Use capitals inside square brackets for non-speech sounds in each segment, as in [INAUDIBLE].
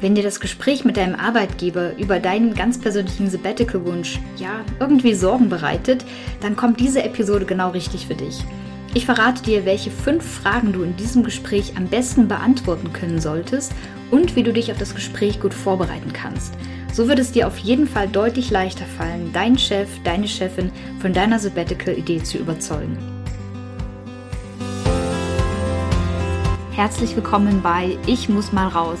Wenn dir das Gespräch mit deinem Arbeitgeber über deinen ganz persönlichen Sabbatical-Wunsch ja irgendwie Sorgen bereitet, dann kommt diese Episode genau richtig für dich. Ich verrate dir, welche fünf Fragen du in diesem Gespräch am besten beantworten können solltest und wie du dich auf das Gespräch gut vorbereiten kannst. So wird es dir auf jeden Fall deutlich leichter fallen, deinen Chef, deine Chefin von deiner Sabbatical-Idee zu überzeugen. Herzlich willkommen bei Ich muss mal raus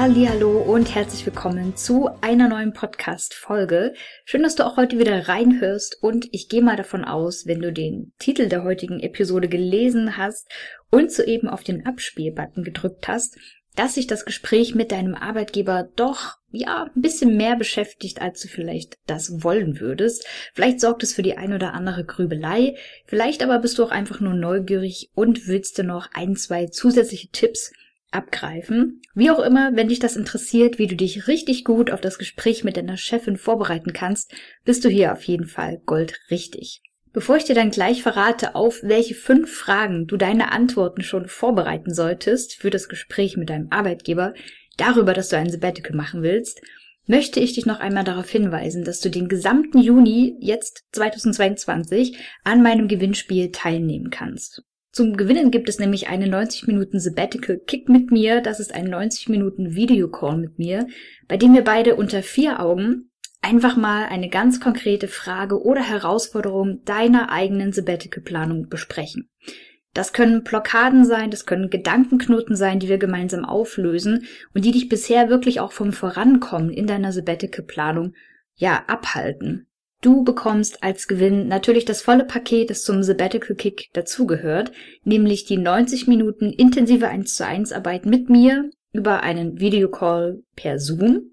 Hallo und herzlich willkommen zu einer neuen Podcast Folge. Schön, dass du auch heute wieder reinhörst und ich gehe mal davon aus, wenn du den Titel der heutigen Episode gelesen hast und soeben auf den Abspielbutton gedrückt hast, dass sich das Gespräch mit deinem Arbeitgeber doch ja ein bisschen mehr beschäftigt, als du vielleicht das wollen würdest. Vielleicht sorgt es für die ein oder andere Grübelei, vielleicht aber bist du auch einfach nur neugierig und willst dir noch ein, zwei zusätzliche Tipps abgreifen. Wie auch immer, wenn dich das interessiert, wie du dich richtig gut auf das Gespräch mit deiner Chefin vorbereiten kannst, bist du hier auf jeden Fall goldrichtig. Bevor ich dir dann gleich verrate, auf welche fünf Fragen du deine Antworten schon vorbereiten solltest für das Gespräch mit deinem Arbeitgeber, darüber, dass du ein Sabbatical machen willst, möchte ich dich noch einmal darauf hinweisen, dass du den gesamten Juni jetzt 2022 an meinem Gewinnspiel teilnehmen kannst. Zum Gewinnen gibt es nämlich eine 90 Minuten Sabbatical Kick mit mir. Das ist ein 90 Minuten Videocall mit mir, bei dem wir beide unter vier Augen einfach mal eine ganz konkrete Frage oder Herausforderung deiner eigenen Sabbatical Planung besprechen. Das können Blockaden sein, das können Gedankenknoten sein, die wir gemeinsam auflösen und die dich bisher wirklich auch vom Vorankommen in deiner Sabbatical Planung ja abhalten. Du bekommst als Gewinn natürlich das volle Paket, das zum Sabbatical Kick dazugehört, nämlich die 90 Minuten intensive 1 zu 1 Arbeit mit mir über einen Videocall per Zoom.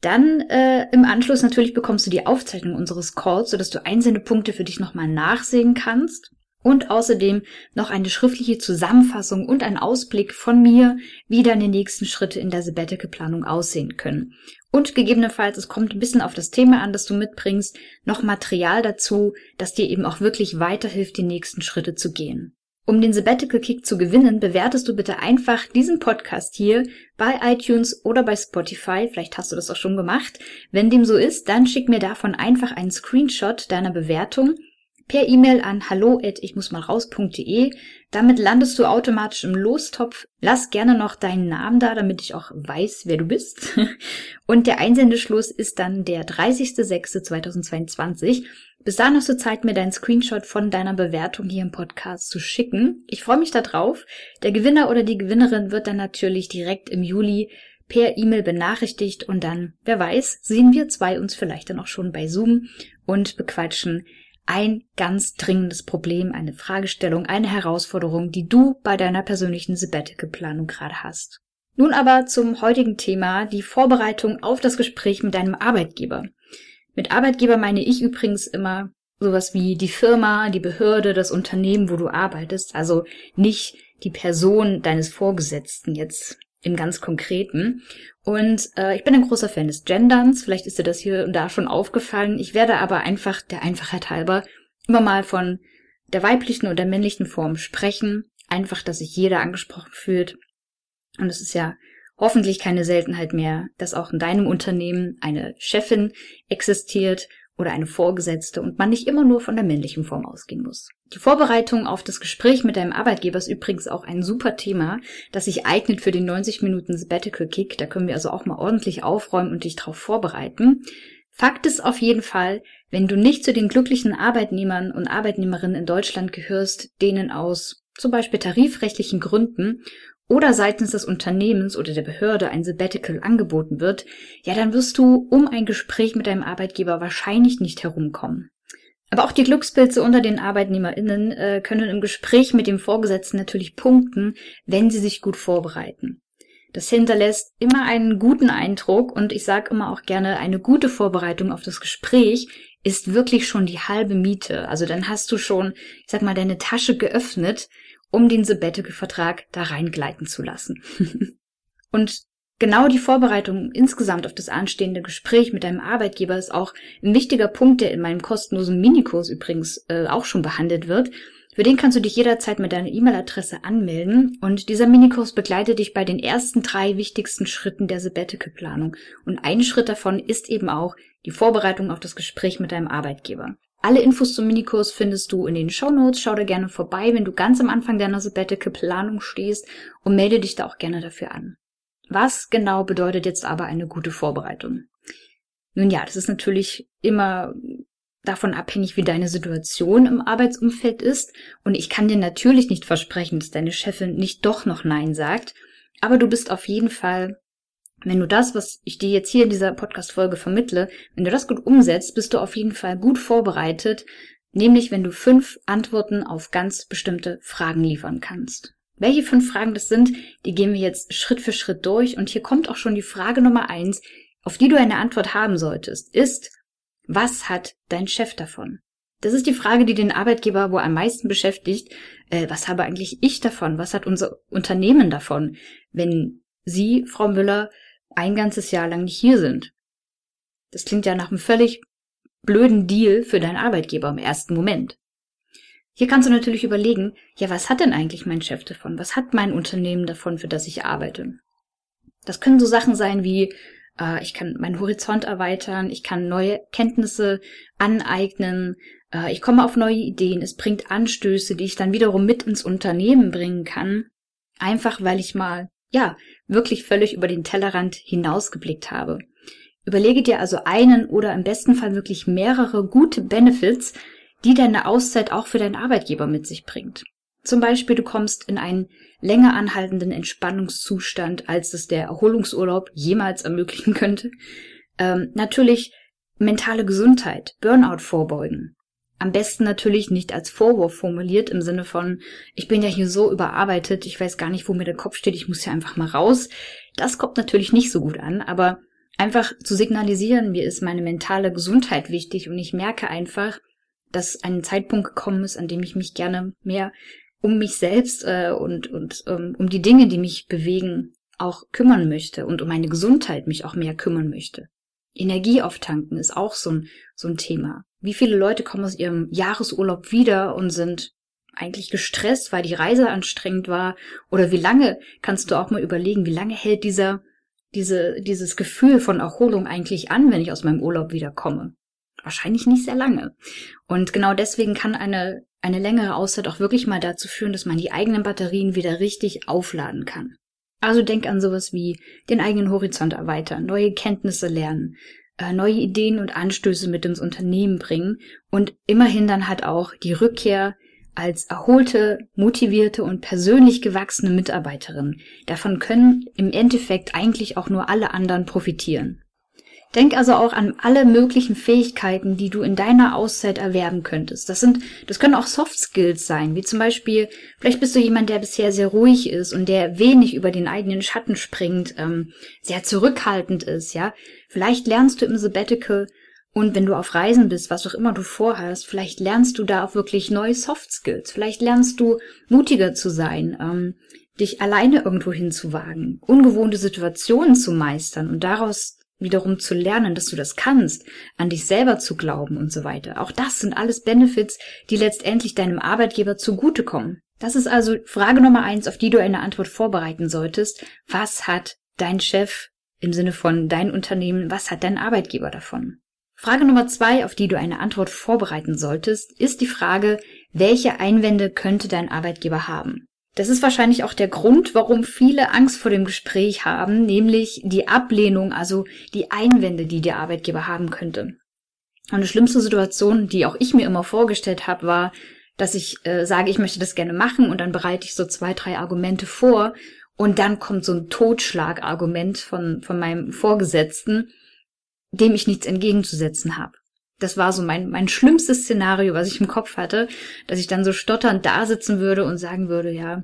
Dann äh, im Anschluss natürlich bekommst du die Aufzeichnung unseres Calls, sodass du einzelne Punkte für dich nochmal nachsehen kannst und außerdem noch eine schriftliche Zusammenfassung und ein Ausblick von mir, wie deine nächsten Schritte in der Sabbatical-Planung aussehen können. Und gegebenenfalls, es kommt ein bisschen auf das Thema an, das du mitbringst, noch Material dazu, das dir eben auch wirklich weiterhilft, die nächsten Schritte zu gehen. Um den Sabbatical Kick zu gewinnen, bewertest du bitte einfach diesen Podcast hier bei iTunes oder bei Spotify. Vielleicht hast du das auch schon gemacht. Wenn dem so ist, dann schick mir davon einfach einen Screenshot deiner Bewertung per E-Mail an hallo ich muss mal raus.de. Damit landest du automatisch im Lostopf. Lass gerne noch deinen Namen da, damit ich auch weiß, wer du bist. [LAUGHS] Und der Einsendeschluss ist dann der 30.06.2022. Bis dahin hast du Zeit, mir deinen Screenshot von deiner Bewertung hier im Podcast zu schicken. Ich freue mich darauf. Der Gewinner oder die Gewinnerin wird dann natürlich direkt im Juli per E-Mail benachrichtigt und dann, wer weiß, sehen wir zwei uns vielleicht dann auch schon bei Zoom und bequatschen ein ganz dringendes Problem, eine Fragestellung, eine Herausforderung, die du bei deiner persönlichen Sabbatical-Planung gerade hast. Nun aber zum heutigen Thema, die Vorbereitung auf das Gespräch mit deinem Arbeitgeber. Mit Arbeitgeber meine ich übrigens immer sowas wie die Firma, die Behörde, das Unternehmen, wo du arbeitest, also nicht die Person deines Vorgesetzten jetzt im ganz Konkreten. Und äh, ich bin ein großer Fan des Genderns. Vielleicht ist dir das hier und da schon aufgefallen. Ich werde aber einfach der Einfachheit halber immer mal von der weiblichen oder männlichen Form sprechen. Einfach, dass sich jeder angesprochen fühlt. Und es ist ja hoffentlich keine Seltenheit mehr, dass auch in deinem Unternehmen eine Chefin existiert oder eine Vorgesetzte und man nicht immer nur von der männlichen Form ausgehen muss. Die Vorbereitung auf das Gespräch mit deinem Arbeitgeber ist übrigens auch ein super Thema, das sich eignet für den 90 Minuten Sabbatical Kick. Da können wir also auch mal ordentlich aufräumen und dich darauf vorbereiten. Fakt ist auf jeden Fall, wenn du nicht zu den glücklichen Arbeitnehmern und Arbeitnehmerinnen in Deutschland gehörst, denen aus zum Beispiel tarifrechtlichen Gründen oder seitens des Unternehmens oder der Behörde ein Sabbatical angeboten wird, ja, dann wirst du um ein Gespräch mit deinem Arbeitgeber wahrscheinlich nicht herumkommen. Aber auch die Glückspilze unter den ArbeitnehmerInnen äh, können im Gespräch mit dem Vorgesetzten natürlich punkten, wenn sie sich gut vorbereiten. Das hinterlässt immer einen guten Eindruck und ich sage immer auch gerne, eine gute Vorbereitung auf das Gespräch ist wirklich schon die halbe Miete. Also dann hast du schon, ich sag mal, deine Tasche geöffnet, um den Sabbatical-Vertrag da reingleiten zu lassen. [LAUGHS] und genau die Vorbereitung insgesamt auf das anstehende Gespräch mit deinem Arbeitgeber ist auch ein wichtiger Punkt, der in meinem kostenlosen Minikurs übrigens äh, auch schon behandelt wird. Für den kannst du dich jederzeit mit deiner E-Mail-Adresse anmelden und dieser Minikurs begleitet dich bei den ersten drei wichtigsten Schritten der Sabbatical-Planung. Und ein Schritt davon ist eben auch die Vorbereitung auf das Gespräch mit deinem Arbeitgeber. Alle Infos zum Minikurs findest du in den Show Notes. Schau da gerne vorbei, wenn du ganz am Anfang deiner Sabbatical-Planung stehst und melde dich da auch gerne dafür an. Was genau bedeutet jetzt aber eine gute Vorbereitung? Nun ja, das ist natürlich immer davon abhängig, wie deine Situation im Arbeitsumfeld ist. Und ich kann dir natürlich nicht versprechen, dass deine Chefin nicht doch noch Nein sagt. Aber du bist auf jeden Fall, wenn du das, was ich dir jetzt hier in dieser Podcast-Folge vermittle, wenn du das gut umsetzt, bist du auf jeden Fall gut vorbereitet. Nämlich, wenn du fünf Antworten auf ganz bestimmte Fragen liefern kannst. Welche fünf Fragen das sind, die gehen wir jetzt Schritt für Schritt durch. Und hier kommt auch schon die Frage Nummer eins, auf die du eine Antwort haben solltest, ist, was hat dein Chef davon? Das ist die Frage, die den Arbeitgeber wohl am meisten beschäftigt. Äh, was habe eigentlich ich davon? Was hat unser Unternehmen davon, wenn Sie, Frau Müller, ein ganzes Jahr lang nicht hier sind? Das klingt ja nach einem völlig blöden Deal für deinen Arbeitgeber im ersten Moment. Hier kannst du natürlich überlegen, ja, was hat denn eigentlich mein Chef davon? Was hat mein Unternehmen davon, für das ich arbeite? Das können so Sachen sein wie, äh, ich kann meinen Horizont erweitern, ich kann neue Kenntnisse aneignen, äh, ich komme auf neue Ideen, es bringt Anstöße, die ich dann wiederum mit ins Unternehmen bringen kann, einfach weil ich mal, ja, wirklich völlig über den Tellerrand hinausgeblickt habe. Überlege dir also einen oder im besten Fall wirklich mehrere gute Benefits, die deine Auszeit auch für deinen Arbeitgeber mit sich bringt. Zum Beispiel, du kommst in einen länger anhaltenden Entspannungszustand, als es der Erholungsurlaub jemals ermöglichen könnte. Ähm, natürlich mentale Gesundheit, Burnout vorbeugen. Am besten natürlich nicht als Vorwurf formuliert im Sinne von, ich bin ja hier so überarbeitet, ich weiß gar nicht, wo mir der Kopf steht, ich muss ja einfach mal raus. Das kommt natürlich nicht so gut an, aber einfach zu signalisieren, mir ist meine mentale Gesundheit wichtig und ich merke einfach, dass ein Zeitpunkt gekommen ist, an dem ich mich gerne mehr um mich selbst äh, und, und ähm, um die Dinge, die mich bewegen, auch kümmern möchte und um meine Gesundheit mich auch mehr kümmern möchte. Energie auftanken ist auch so ein, so ein Thema. Wie viele Leute kommen aus ihrem Jahresurlaub wieder und sind eigentlich gestresst, weil die Reise anstrengend war? Oder wie lange kannst du auch mal überlegen, wie lange hält dieser, diese, dieses Gefühl von Erholung eigentlich an, wenn ich aus meinem Urlaub wiederkomme? Wahrscheinlich nicht sehr lange. Und genau deswegen kann eine eine längere Auszeit auch wirklich mal dazu führen, dass man die eigenen Batterien wieder richtig aufladen kann. Also denk an sowas wie den eigenen Horizont erweitern, neue Kenntnisse lernen, neue Ideen und Anstöße mit ins Unternehmen bringen und immerhin dann halt auch die Rückkehr als erholte, motivierte und persönlich gewachsene Mitarbeiterin. Davon können im Endeffekt eigentlich auch nur alle anderen profitieren. Denk also auch an alle möglichen Fähigkeiten, die du in deiner Auszeit erwerben könntest. Das sind, das können auch Soft Skills sein, wie zum Beispiel, vielleicht bist du jemand, der bisher sehr ruhig ist und der wenig über den eigenen Schatten springt, ähm, sehr zurückhaltend ist, ja. Vielleicht lernst du im Sabbatical und wenn du auf Reisen bist, was auch immer du vorhast, vielleicht lernst du da auch wirklich neue Soft Skills. Vielleicht lernst du mutiger zu sein, ähm, dich alleine irgendwo hinzuwagen, ungewohnte Situationen zu meistern und daraus wiederum zu lernen, dass du das kannst, an dich selber zu glauben und so weiter. Auch das sind alles Benefits, die letztendlich deinem Arbeitgeber zugutekommen. Das ist also Frage Nummer eins, auf die du eine Antwort vorbereiten solltest. Was hat dein Chef im Sinne von dein Unternehmen, was hat dein Arbeitgeber davon? Frage Nummer zwei, auf die du eine Antwort vorbereiten solltest, ist die Frage, welche Einwände könnte dein Arbeitgeber haben? Das ist wahrscheinlich auch der Grund, warum viele Angst vor dem Gespräch haben, nämlich die Ablehnung, also die Einwände, die der Arbeitgeber haben könnte. Und die schlimmste Situation, die auch ich mir immer vorgestellt habe, war, dass ich äh, sage, ich möchte das gerne machen und dann bereite ich so zwei, drei Argumente vor und dann kommt so ein Totschlagargument von, von meinem Vorgesetzten, dem ich nichts entgegenzusetzen habe. Das war so mein, mein schlimmstes Szenario, was ich im Kopf hatte, dass ich dann so stotternd da sitzen würde und sagen würde, ja,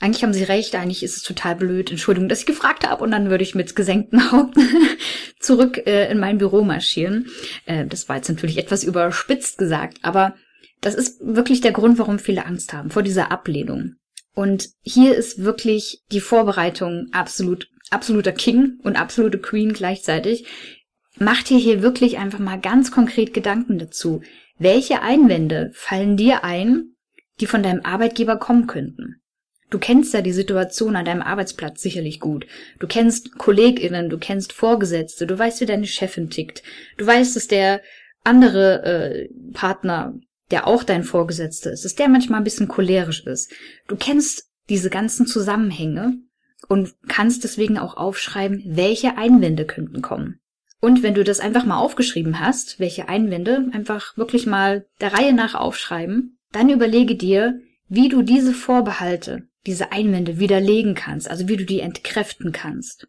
eigentlich haben sie recht, eigentlich ist es total blöd, Entschuldigung, dass ich gefragt habe und dann würde ich mit gesenkten [LAUGHS] Haupt zurück äh, in mein Büro marschieren. Äh, das war jetzt natürlich etwas überspitzt gesagt, aber das ist wirklich der Grund, warum viele Angst haben vor dieser Ablehnung. Und hier ist wirklich die Vorbereitung absolut, absoluter King und absolute Queen gleichzeitig. Macht dir hier wirklich einfach mal ganz konkret Gedanken dazu. Welche Einwände fallen dir ein, die von deinem Arbeitgeber kommen könnten? Du kennst ja die Situation an deinem Arbeitsplatz sicherlich gut. Du kennst KollegInnen, du kennst Vorgesetzte, du weißt, wie deine Chefin tickt. Du weißt, dass der andere äh, Partner, der auch dein Vorgesetzter ist, dass der manchmal ein bisschen cholerisch ist. Du kennst diese ganzen Zusammenhänge und kannst deswegen auch aufschreiben, welche Einwände könnten kommen. Und wenn du das einfach mal aufgeschrieben hast, welche Einwände, einfach wirklich mal der Reihe nach aufschreiben, dann überlege dir, wie du diese Vorbehalte, diese Einwände widerlegen kannst, also wie du die entkräften kannst.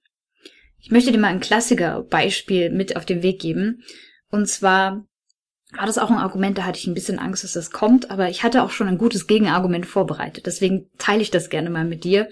Ich möchte dir mal ein Klassiker-Beispiel mit auf den Weg geben. Und zwar war das auch ein Argument, da hatte ich ein bisschen Angst, dass das kommt, aber ich hatte auch schon ein gutes Gegenargument vorbereitet. Deswegen teile ich das gerne mal mit dir.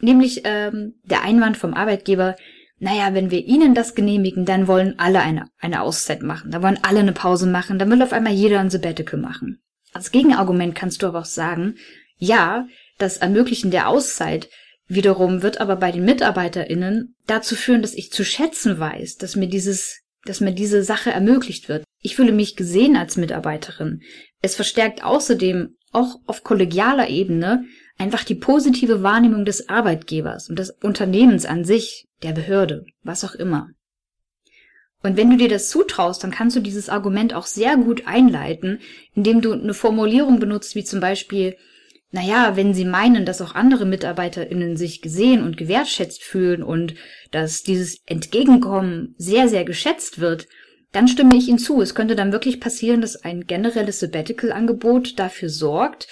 Nämlich ähm, der Einwand vom Arbeitgeber, naja, wenn wir ihnen das genehmigen, dann wollen alle eine, eine Auszeit machen, dann wollen alle eine Pause machen, dann will auf einmal jeder ein Sabbatical machen. Als Gegenargument kannst du aber auch sagen, ja, das Ermöglichen der Auszeit wiederum wird aber bei den MitarbeiterInnen dazu führen, dass ich zu schätzen weiß, dass mir dieses, dass mir diese Sache ermöglicht wird. Ich fühle mich gesehen als Mitarbeiterin. Es verstärkt außerdem auch auf kollegialer Ebene einfach die positive Wahrnehmung des Arbeitgebers und des Unternehmens an sich, der Behörde, was auch immer. Und wenn du dir das zutraust, dann kannst du dieses Argument auch sehr gut einleiten, indem du eine Formulierung benutzt, wie zum Beispiel, naja, wenn Sie meinen, dass auch andere MitarbeiterInnen sich gesehen und gewertschätzt fühlen und dass dieses Entgegenkommen sehr, sehr geschätzt wird, dann stimme ich Ihnen zu. Es könnte dann wirklich passieren, dass ein generelles Sabbatical-Angebot dafür sorgt,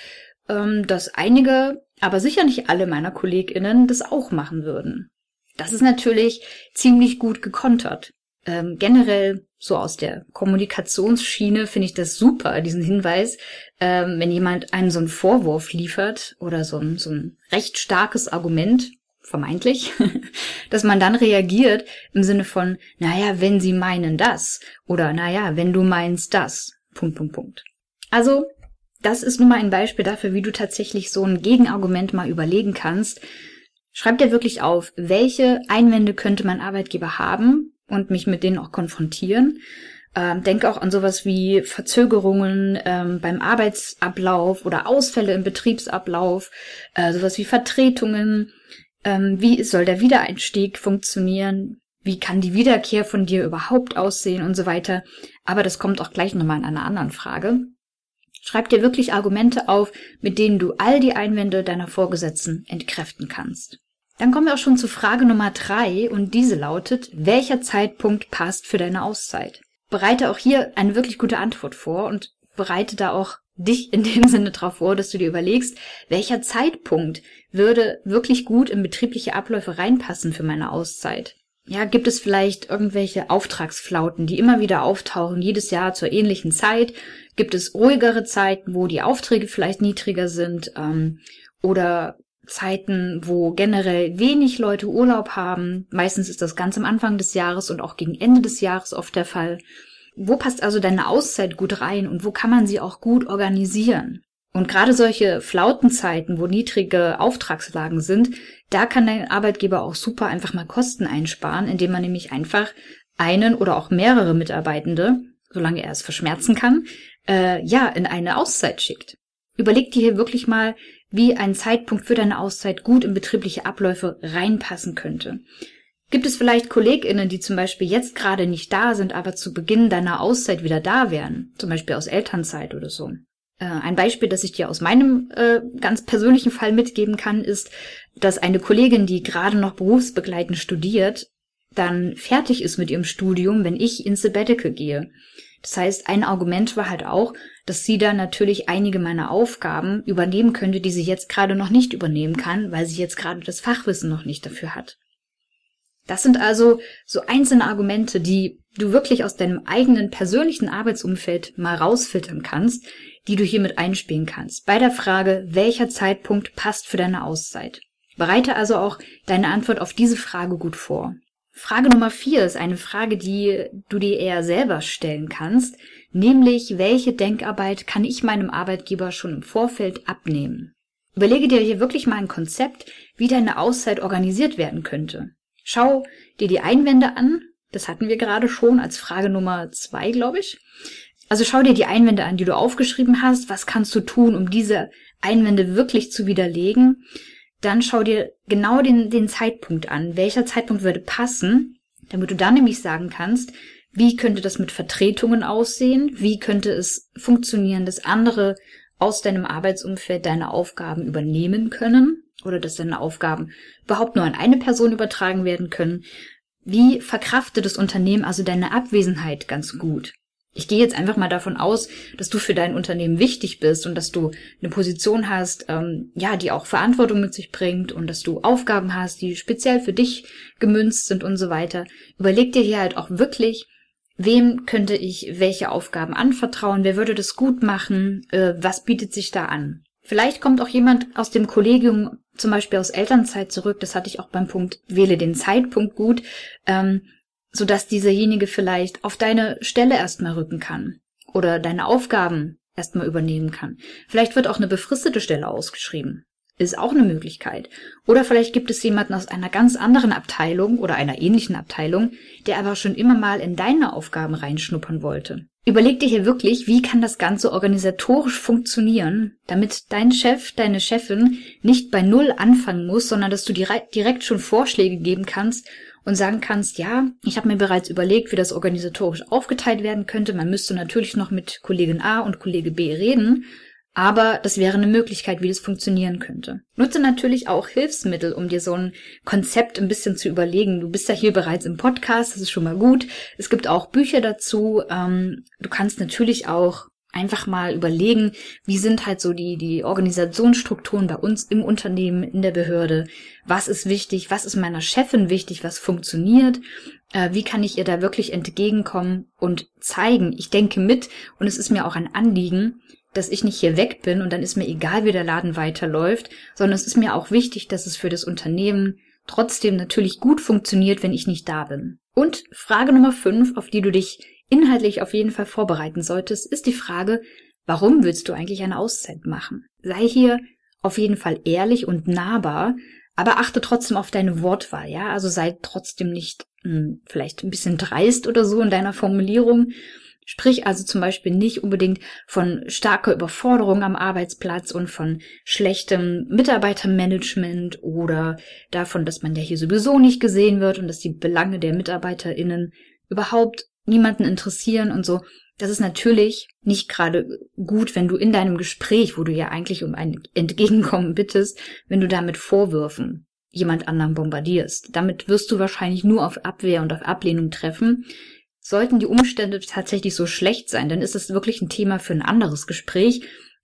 dass einige, aber sicher nicht alle meiner KollegInnen das auch machen würden. Das ist natürlich ziemlich gut gekontert. Ähm, generell so aus der Kommunikationsschiene finde ich das super, diesen Hinweis, ähm, wenn jemand einem so einen Vorwurf liefert oder so ein, so ein recht starkes Argument, vermeintlich, [LAUGHS] dass man dann reagiert im Sinne von, naja, wenn sie meinen das oder naja, wenn du meinst das, Punkt, Punkt, Punkt. Also, das ist nun mal ein Beispiel dafür, wie du tatsächlich so ein Gegenargument mal überlegen kannst. Schreib dir wirklich auf, welche Einwände könnte mein Arbeitgeber haben, und mich mit denen auch konfrontieren. Ähm, denke auch an sowas wie Verzögerungen ähm, beim Arbeitsablauf oder Ausfälle im Betriebsablauf, äh, sowas wie Vertretungen. Ähm, wie soll der Wiedereinstieg funktionieren? Wie kann die Wiederkehr von dir überhaupt aussehen und so weiter? Aber das kommt auch gleich nochmal in einer anderen Frage. Schreib dir wirklich Argumente auf, mit denen du all die Einwände deiner Vorgesetzten entkräften kannst. Dann kommen wir auch schon zu Frage Nummer drei und diese lautet, welcher Zeitpunkt passt für deine Auszeit? Bereite auch hier eine wirklich gute Antwort vor und bereite da auch dich in dem Sinne darauf vor, dass du dir überlegst, welcher Zeitpunkt würde wirklich gut in betriebliche Abläufe reinpassen für meine Auszeit. Ja, gibt es vielleicht irgendwelche Auftragsflauten, die immer wieder auftauchen, jedes Jahr zur ähnlichen Zeit? Gibt es ruhigere Zeiten, wo die Aufträge vielleicht niedriger sind? Ähm, oder Zeiten, wo generell wenig Leute Urlaub haben. Meistens ist das ganz am Anfang des Jahres und auch gegen Ende des Jahres oft der Fall. Wo passt also deine Auszeit gut rein und wo kann man sie auch gut organisieren? Und gerade solche Flautenzeiten, wo niedrige Auftragslagen sind, da kann dein Arbeitgeber auch super einfach mal Kosten einsparen, indem man nämlich einfach einen oder auch mehrere Mitarbeitende, solange er es verschmerzen kann, äh, ja, in eine Auszeit schickt. Überleg dir hier wirklich mal, wie ein Zeitpunkt für deine Auszeit gut in betriebliche Abläufe reinpassen könnte. Gibt es vielleicht KollegInnen, die zum Beispiel jetzt gerade nicht da sind, aber zu Beginn deiner Auszeit wieder da wären? Zum Beispiel aus Elternzeit oder so. Äh, ein Beispiel, das ich dir aus meinem äh, ganz persönlichen Fall mitgeben kann, ist, dass eine Kollegin, die gerade noch berufsbegleitend studiert, dann fertig ist mit ihrem Studium, wenn ich ins Sabbatical gehe. Das heißt, ein Argument war halt auch, dass sie da natürlich einige meiner Aufgaben übernehmen könnte, die sie jetzt gerade noch nicht übernehmen kann, weil sie jetzt gerade das Fachwissen noch nicht dafür hat. Das sind also so einzelne Argumente, die du wirklich aus deinem eigenen persönlichen Arbeitsumfeld mal rausfiltern kannst, die du hiermit einspielen kannst. Bei der Frage, welcher Zeitpunkt passt für deine Auszeit. Bereite also auch deine Antwort auf diese Frage gut vor. Frage Nummer vier ist eine Frage, die du dir eher selber stellen kannst, nämlich welche Denkarbeit kann ich meinem Arbeitgeber schon im Vorfeld abnehmen? Überlege dir hier wirklich mal ein Konzept, wie deine Auszeit organisiert werden könnte. Schau dir die Einwände an, das hatten wir gerade schon als Frage Nummer zwei, glaube ich. Also schau dir die Einwände an, die du aufgeschrieben hast. Was kannst du tun, um diese Einwände wirklich zu widerlegen? Dann schau dir genau den, den Zeitpunkt an. Welcher Zeitpunkt würde passen, damit du dann nämlich sagen kannst, wie könnte das mit Vertretungen aussehen? Wie könnte es funktionieren, dass andere aus deinem Arbeitsumfeld deine Aufgaben übernehmen können? Oder dass deine Aufgaben überhaupt nur an eine Person übertragen werden können? Wie verkraftet das Unternehmen also deine Abwesenheit ganz gut? Ich gehe jetzt einfach mal davon aus, dass du für dein Unternehmen wichtig bist und dass du eine Position hast, ähm, ja, die auch Verantwortung mit sich bringt und dass du Aufgaben hast, die speziell für dich gemünzt sind und so weiter. Überleg dir hier halt auch wirklich, wem könnte ich welche Aufgaben anvertrauen, wer würde das gut machen, äh, was bietet sich da an. Vielleicht kommt auch jemand aus dem Kollegium, zum Beispiel aus Elternzeit zurück, das hatte ich auch beim Punkt, wähle den Zeitpunkt gut, ähm, so dass dieserjenige vielleicht auf deine Stelle erstmal rücken kann oder deine Aufgaben erstmal übernehmen kann. Vielleicht wird auch eine befristete Stelle ausgeschrieben. Ist auch eine Möglichkeit. Oder vielleicht gibt es jemanden aus einer ganz anderen Abteilung oder einer ähnlichen Abteilung, der aber schon immer mal in deine Aufgaben reinschnuppern wollte. Überleg dir hier wirklich, wie kann das Ganze organisatorisch funktionieren, damit dein Chef, deine Chefin nicht bei Null anfangen muss, sondern dass du direkt schon Vorschläge geben kannst und sagen kannst, ja, ich habe mir bereits überlegt, wie das organisatorisch aufgeteilt werden könnte. Man müsste natürlich noch mit Kollegin A und Kollege B reden, aber das wäre eine Möglichkeit, wie das funktionieren könnte. Nutze natürlich auch Hilfsmittel, um dir so ein Konzept ein bisschen zu überlegen. Du bist ja hier bereits im Podcast, das ist schon mal gut. Es gibt auch Bücher dazu. Ähm, du kannst natürlich auch einfach mal überlegen, wie sind halt so die, die Organisationsstrukturen bei uns im Unternehmen, in der Behörde. Was ist wichtig? Was ist meiner Chefin wichtig? Was funktioniert? Äh, wie kann ich ihr da wirklich entgegenkommen und zeigen? Ich denke mit und es ist mir auch ein Anliegen, dass ich nicht hier weg bin und dann ist mir egal, wie der Laden weiterläuft, sondern es ist mir auch wichtig, dass es für das Unternehmen trotzdem natürlich gut funktioniert, wenn ich nicht da bin. Und Frage Nummer fünf, auf die du dich inhaltlich auf jeden Fall vorbereiten solltest, ist die Frage, warum willst du eigentlich eine Auszeit machen? Sei hier auf jeden Fall ehrlich und nahbar, aber achte trotzdem auf deine Wortwahl, ja? Also sei trotzdem nicht mh, hm, vielleicht ein bisschen dreist oder so in deiner Formulierung. Sprich also zum Beispiel nicht unbedingt von starker Überforderung am Arbeitsplatz und von schlechtem Mitarbeitermanagement oder davon, dass man ja hier sowieso nicht gesehen wird und dass die Belange der MitarbeiterInnen überhaupt niemanden interessieren und so. Das ist natürlich nicht gerade gut, wenn du in deinem Gespräch, wo du ja eigentlich um ein [LAUGHS] Entgegenkommen bittest, wenn du damit Vorwürfen jemand anderen bombardierst. Damit wirst du wahrscheinlich nur auf Abwehr und auf Ablehnung treffen. Sollten die Umstände tatsächlich so schlecht sein, dann ist es wirklich ein Thema für ein anderes Gespräch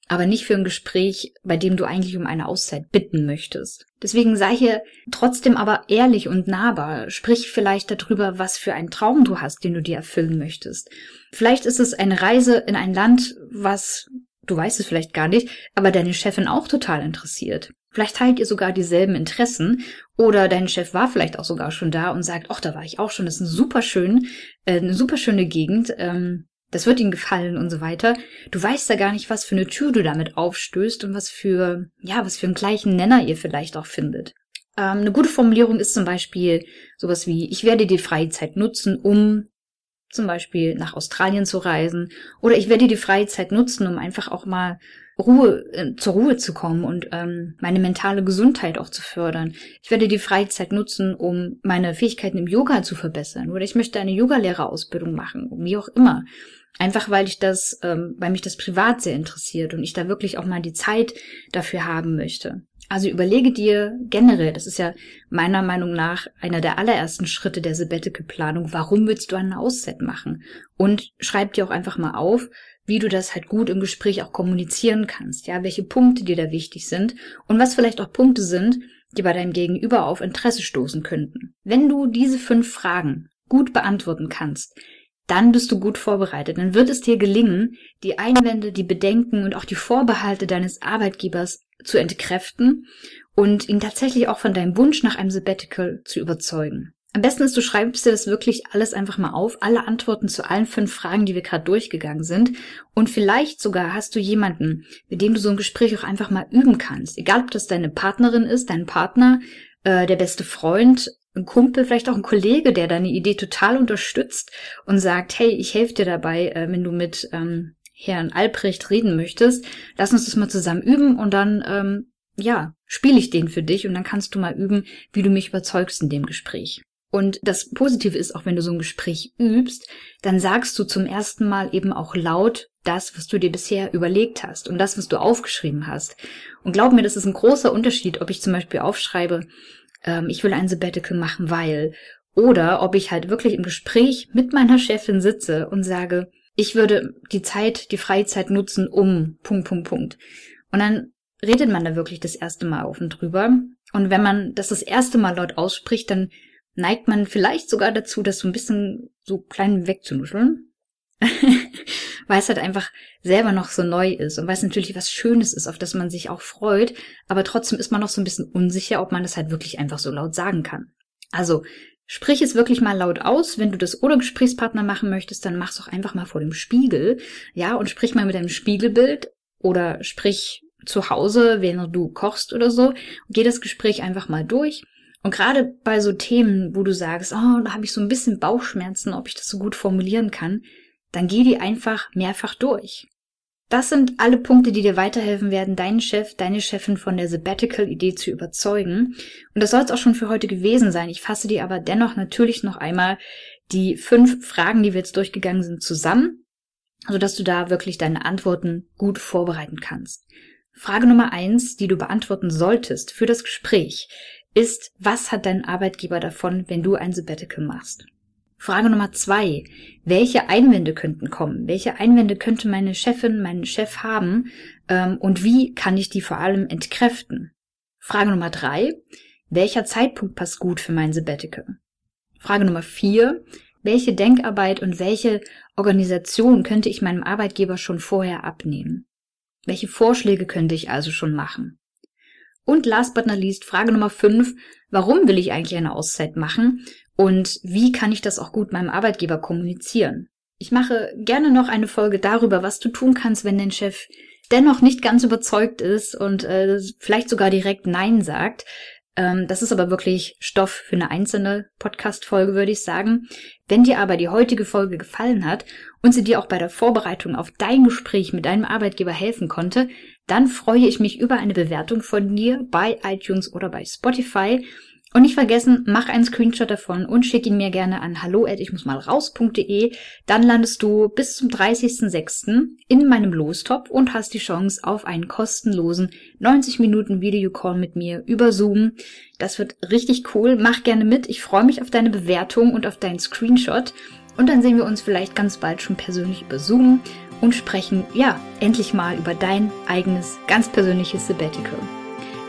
aber nicht für ein Gespräch, bei dem du eigentlich um eine Auszeit bitten möchtest. Deswegen sei hier trotzdem aber ehrlich und nahbar. Sprich vielleicht darüber, was für einen Traum du hast, den du dir erfüllen möchtest. Vielleicht ist es eine Reise in ein Land, was du weißt es vielleicht gar nicht, aber deine Chefin auch total interessiert. Vielleicht teilt ihr sogar dieselben Interessen oder dein Chef war vielleicht auch sogar schon da und sagt, ach, da war ich auch schon, das ist ein super schön, äh, eine super schöne Gegend. Ähm, das wird ihm gefallen und so weiter. Du weißt ja gar nicht, was für eine Tür du damit aufstößt und was für, ja, was für einen gleichen Nenner ihr vielleicht auch findet. Ähm, eine gute Formulierung ist zum Beispiel sowas wie, ich werde die Freizeit nutzen, um zum Beispiel nach Australien zu reisen oder ich werde die Freizeit nutzen, um einfach auch mal Ruhe, äh, zur Ruhe zu kommen und ähm, meine mentale Gesundheit auch zu fördern. Ich werde die Freizeit nutzen, um meine Fähigkeiten im Yoga zu verbessern oder ich möchte eine Yogalehrerausbildung machen, wie auch immer. Einfach weil ich das, ähm, weil mich das privat sehr interessiert und ich da wirklich auch mal die Zeit dafür haben möchte. Also überlege dir generell, das ist ja meiner Meinung nach einer der allerersten Schritte der Sabbatical-Planung, warum willst du einen Auszeit machen? Und schreib dir auch einfach mal auf, wie du das halt gut im Gespräch auch kommunizieren kannst, ja, welche Punkte dir da wichtig sind und was vielleicht auch Punkte sind, die bei deinem Gegenüber auf Interesse stoßen könnten. Wenn du diese fünf Fragen gut beantworten kannst, dann bist du gut vorbereitet. Dann wird es dir gelingen, die Einwände, die Bedenken und auch die Vorbehalte deines Arbeitgebers zu entkräften und ihn tatsächlich auch von deinem Wunsch nach einem Sabbatical zu überzeugen. Am besten ist, du schreibst dir das wirklich alles einfach mal auf, alle Antworten zu allen fünf Fragen, die wir gerade durchgegangen sind. Und vielleicht sogar hast du jemanden, mit dem du so ein Gespräch auch einfach mal üben kannst. Egal, ob das deine Partnerin ist, dein Partner, äh, der beste Freund, ein Kumpel, vielleicht auch ein Kollege, der deine Idee total unterstützt und sagt, hey, ich helfe dir dabei, äh, wenn du mit ähm, Herrn Albrecht reden möchtest. Lass uns das mal zusammen üben und dann, ähm, ja, spiele ich den für dich und dann kannst du mal üben, wie du mich überzeugst in dem Gespräch. Und das Positive ist, auch wenn du so ein Gespräch übst, dann sagst du zum ersten Mal eben auch laut das, was du dir bisher überlegt hast und das, was du aufgeschrieben hast. Und glaub mir, das ist ein großer Unterschied, ob ich zum Beispiel aufschreibe, ähm, ich will ein Sabbatical machen, weil, oder ob ich halt wirklich im Gespräch mit meiner Chefin sitze und sage, ich würde die Zeit, die Freizeit nutzen, um Punkt, Punkt, Punkt. Und dann redet man da wirklich das erste Mal auf und drüber. Und wenn man das das erste Mal laut ausspricht, dann neigt man vielleicht sogar dazu, das so ein bisschen so klein wegzunuscheln. [LAUGHS] weil es halt einfach selber noch so neu ist und weil es natürlich was Schönes ist, auf das man sich auch freut, aber trotzdem ist man noch so ein bisschen unsicher, ob man das halt wirklich einfach so laut sagen kann. Also sprich es wirklich mal laut aus. Wenn du das ohne Gesprächspartner machen möchtest, dann mach's doch einfach mal vor dem Spiegel, ja, und sprich mal mit deinem Spiegelbild oder sprich zu Hause, während du kochst oder so. Geh das Gespräch einfach mal durch und gerade bei so Themen, wo du sagst, oh, da habe ich so ein bisschen Bauchschmerzen, ob ich das so gut formulieren kann, dann geh die einfach mehrfach durch. Das sind alle Punkte, die dir weiterhelfen werden, deinen Chef, deine Chefin von der Sabbatical-Idee zu überzeugen. Und das soll es auch schon für heute gewesen sein. Ich fasse dir aber dennoch natürlich noch einmal die fünf Fragen, die wir jetzt durchgegangen sind, zusammen, sodass du da wirklich deine Antworten gut vorbereiten kannst. Frage Nummer eins, die du beantworten solltest für das Gespräch, ist, was hat dein Arbeitgeber davon, wenn du ein Sabbatical machst? Frage Nummer zwei. Welche Einwände könnten kommen? Welche Einwände könnte meine Chefin, mein Chef haben? Ähm, und wie kann ich die vor allem entkräften? Frage Nummer drei. Welcher Zeitpunkt passt gut für mein Sabbatical? Frage Nummer vier. Welche Denkarbeit und welche Organisation könnte ich meinem Arbeitgeber schon vorher abnehmen? Welche Vorschläge könnte ich also schon machen? Und last but not least, Frage Nummer 5. Warum will ich eigentlich eine Auszeit machen? Und wie kann ich das auch gut meinem Arbeitgeber kommunizieren? Ich mache gerne noch eine Folge darüber, was du tun kannst, wenn dein Chef dennoch nicht ganz überzeugt ist und äh, vielleicht sogar direkt Nein sagt. Ähm, das ist aber wirklich Stoff für eine einzelne Podcast-Folge, würde ich sagen. Wenn dir aber die heutige Folge gefallen hat und sie dir auch bei der Vorbereitung auf dein Gespräch mit deinem Arbeitgeber helfen konnte, dann freue ich mich über eine Bewertung von dir bei iTunes oder bei Spotify. Und nicht vergessen, mach einen Screenshot davon und schick ihn mir gerne an hallo ich muss mal raus.de. Dann landest du bis zum 30.06. in meinem Lostop und hast die Chance auf einen kostenlosen 90 Minuten Videocall mit mir über Zoom. Das wird richtig cool. Mach gerne mit. Ich freue mich auf deine Bewertung und auf deinen Screenshot. Und dann sehen wir uns vielleicht ganz bald schon persönlich über Zoom und sprechen, ja, endlich mal über dein eigenes, ganz persönliches Sabbatical.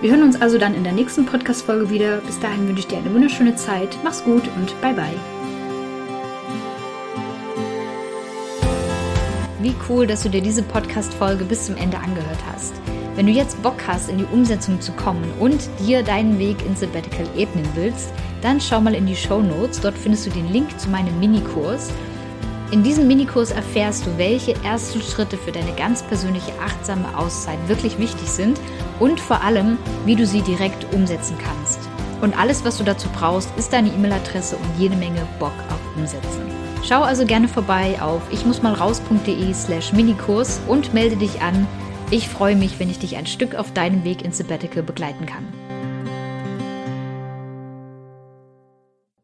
Wir hören uns also dann in der nächsten Podcast-Folge wieder. Bis dahin wünsche ich dir eine wunderschöne Zeit. Mach's gut und bye bye. Wie cool, dass du dir diese Podcast-Folge bis zum Ende angehört hast. Wenn du jetzt Bock hast, in die Umsetzung zu kommen und dir deinen Weg ins Sabbatical ebnen willst, dann schau mal in die Show Notes. Dort findest du den Link zu meinem Minikurs. In diesem Minikurs erfährst du, welche ersten Schritte für deine ganz persönliche achtsame Auszeit wirklich wichtig sind und vor allem, wie du sie direkt umsetzen kannst. Und alles, was du dazu brauchst, ist deine E-Mail-Adresse und jede Menge Bock auf Umsetzen. Schau also gerne vorbei auf ichmussmalraus.de slash Minikurs und melde dich an. Ich freue mich, wenn ich dich ein Stück auf deinem Weg ins Sabbatical begleiten kann.